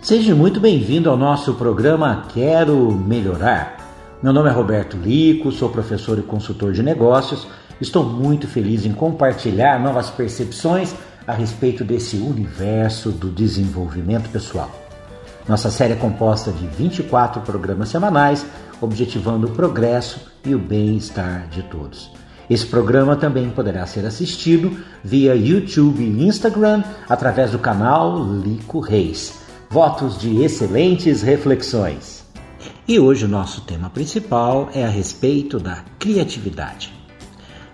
Seja muito bem-vindo ao nosso programa Quero Melhorar. Meu nome é Roberto Lico, sou professor e consultor de negócios. Estou muito feliz em compartilhar novas percepções a respeito desse universo do desenvolvimento pessoal. Nossa série é composta de 24 programas semanais, objetivando o progresso e o bem-estar de todos. Esse programa também poderá ser assistido via YouTube e Instagram através do canal Lico Reis votos de excelentes reflexões. E hoje o nosso tema principal é a respeito da criatividade.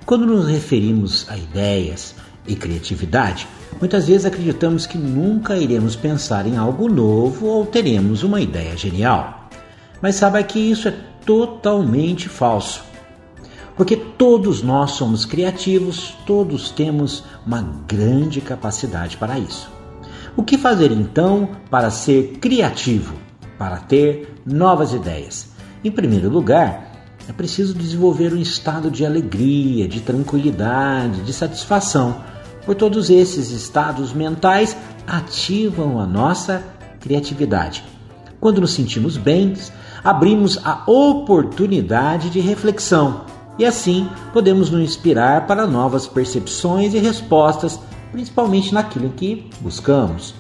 Quando nos referimos a ideias e criatividade, muitas vezes acreditamos que nunca iremos pensar em algo novo ou teremos uma ideia genial. Mas saiba que isso é totalmente falso. Porque todos nós somos criativos, todos temos uma grande capacidade para isso. O que fazer então para ser criativo, para ter novas ideias? Em primeiro lugar, é preciso desenvolver um estado de alegria, de tranquilidade, de satisfação, pois todos esses estados mentais ativam a nossa criatividade. Quando nos sentimos bem, abrimos a oportunidade de reflexão e assim podemos nos inspirar para novas percepções e respostas principalmente naquilo que buscamos.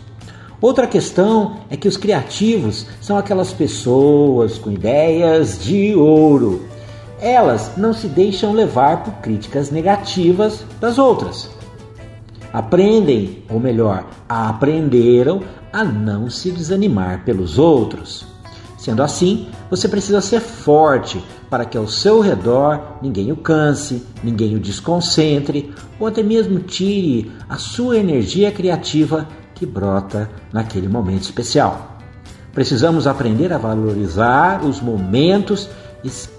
Outra questão é que os criativos são aquelas pessoas com ideias de ouro. Elas não se deixam levar por críticas negativas das outras. Aprendem, ou melhor, aprenderam a não se desanimar pelos outros. Sendo assim, você precisa ser forte para que ao seu redor ninguém o canse, ninguém o desconcentre ou até mesmo tire a sua energia criativa que brota naquele momento especial. Precisamos aprender a valorizar os momentos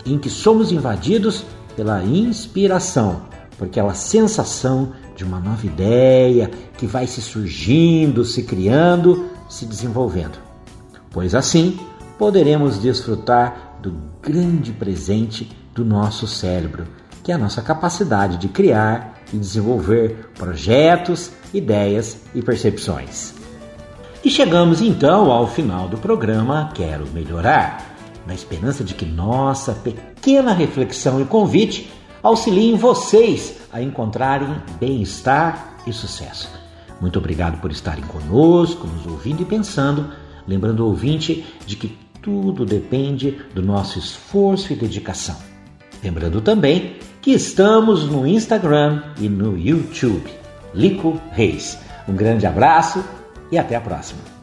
em que somos invadidos pela inspiração, por aquela sensação de uma nova ideia que vai se surgindo, se criando, se desenvolvendo. Pois assim, poderemos desfrutar do grande presente do nosso cérebro, que é a nossa capacidade de criar e desenvolver projetos, ideias e percepções. E chegamos então ao final do programa Quero Melhorar, na esperança de que nossa pequena reflexão e convite auxiliem vocês a encontrarem bem-estar e sucesso. Muito obrigado por estarem conosco, nos ouvindo e pensando. Lembrando o ouvinte de que tudo depende do nosso esforço e dedicação. Lembrando também que estamos no Instagram e no YouTube. Lico Reis. Um grande abraço e até a próxima.